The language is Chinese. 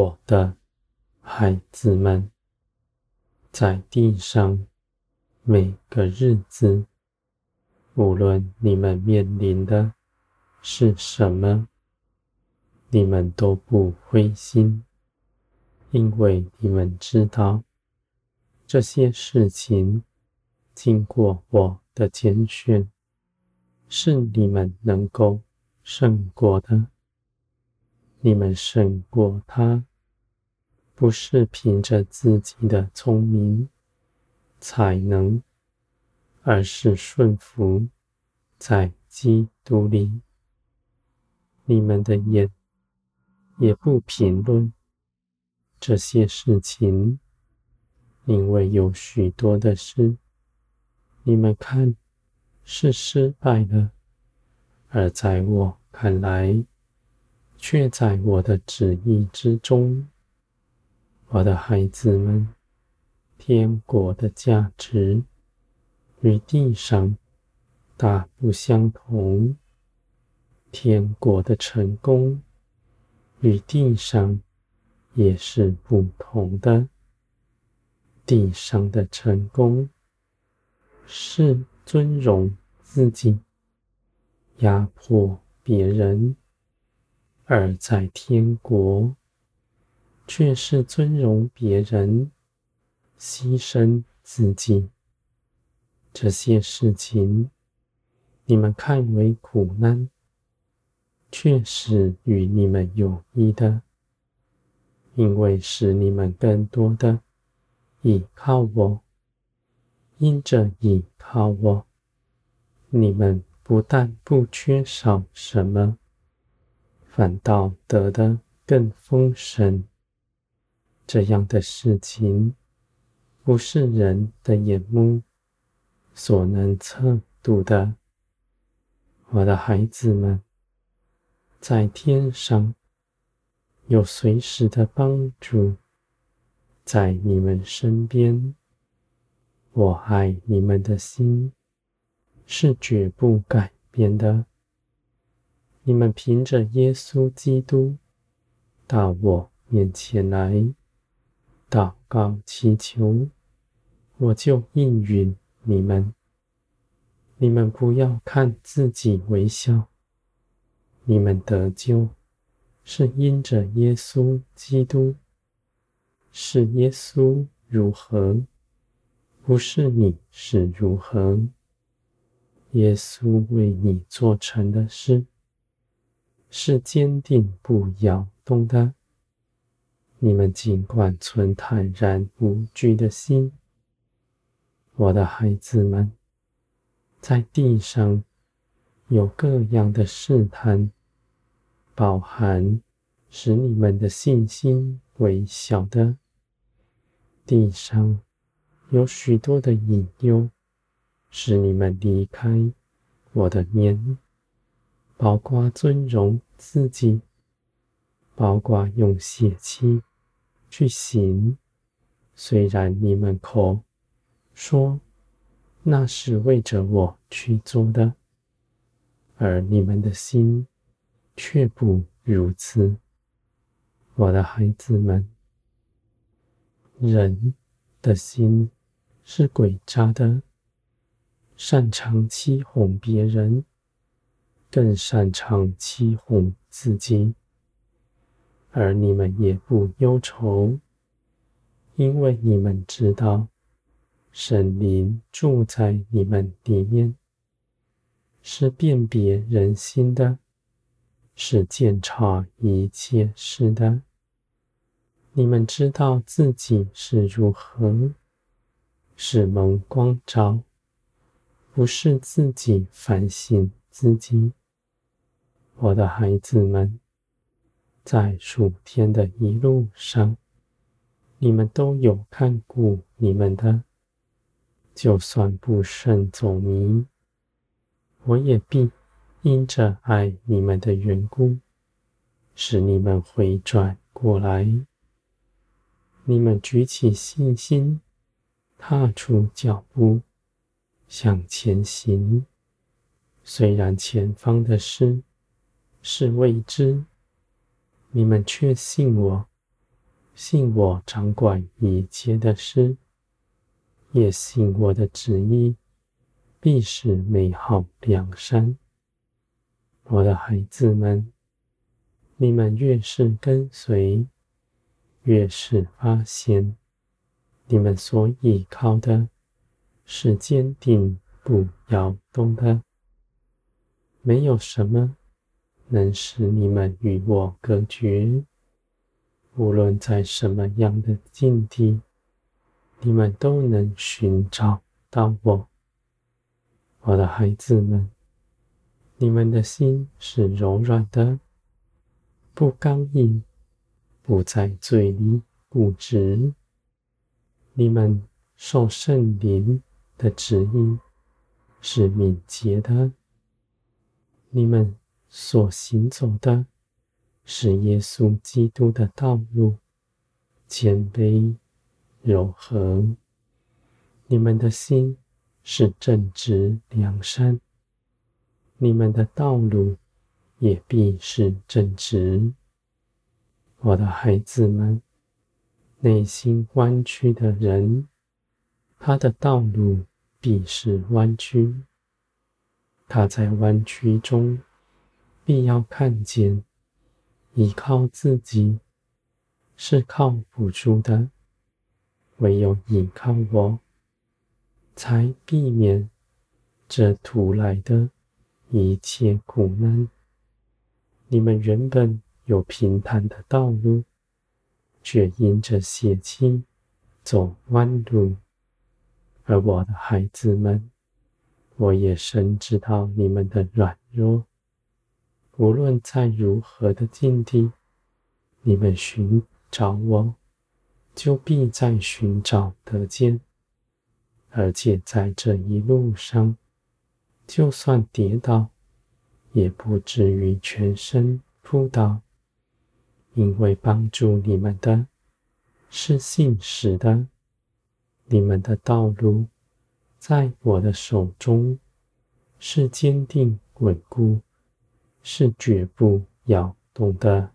我的孩子们，在地上每个日子，无论你们面临的是什么，你们都不灰心，因为你们知道这些事情经过我的拣选，是你们能够胜过的。你们胜过他，不是凭着自己的聪明才能，而是顺服在基督里。你们的眼也不评论这些事情，因为有许多的事，你们看是失败了，而在我看来，却在我的旨意之中，我的孩子们，天国的价值与地上大不相同，天国的成功与地上也是不同的。地上的成功是尊荣自己，压迫别人。而在天国，却是尊荣别人，牺牲自己。这些事情，你们看为苦难，却是与你们有益的，因为使你们更多的倚靠我。因着倚靠我，你们不但不缺少什么。反倒得的更丰盛。这样的事情，不是人的眼目所能测度的。我的孩子们，在天上有随时的帮助，在你们身边。我爱你们的心是绝不改变的。你们凭着耶稣基督到我面前来祷告祈求，我就应允你们。你们不要看自己微小，你们得救是因着耶稣基督，是耶稣如何，不是你是如何。耶稣为你做成的事。是坚定不摇动的。你们尽管存坦然无惧的心，我的孩子们，在地上有各样的试探，饱含使你们的信心微小的。地上有许多的隐忧，使你们离开我的面。包括尊荣自己，包括用血气去行。虽然你们口说那是为着我去做的，而你们的心却不如此。我的孩子们，人的心是诡诈的，擅长欺哄别人。更擅长欺哄自己，而你们也不忧愁，因为你们知道，神灵住在你们里面，是辨别人心的，是鉴察一切事的。你们知道自己是如何，是蒙光照，不是自己反省自己。我的孩子们，在数天的一路上，你们都有看顾你们的，就算不慎走迷，我也必因着爱你们的缘故，使你们回转过来。你们举起信心，踏出脚步，向前行。虽然前方的事，是未知，你们却信我，信我掌管一切的事，也信我的旨意必是美好良善。我的孩子们，你们越是跟随，越是发现，你们所依靠的是坚定不摇动的，没有什么能使你们与我隔绝。无论在什么样的境地，你们都能寻找到我，我的孩子们。你们的心是柔软的，不刚硬，不在嘴里固执。你们受圣灵的指引是敏捷的，你们所行走的。是耶稣基督的道路，谦卑柔和。你们的心是正直良善，你们的道路也必是正直。我的孩子们，内心弯曲的人，他的道路必是弯曲。他在弯曲中，必要看见。依靠自己是靠不住的，唯有依靠我，才避免这突来的一切苦难。你们原本有平坦的道路，却因着血气走弯路。而我的孩子们，我也深知道你们的软弱。无论在如何的境地，你们寻找我，就必在寻找得见。而且在这一路上，就算跌倒，也不至于全身扑倒，因为帮助你们的是信实的。你们的道路在我的手中是坚定稳固。是绝不要动的。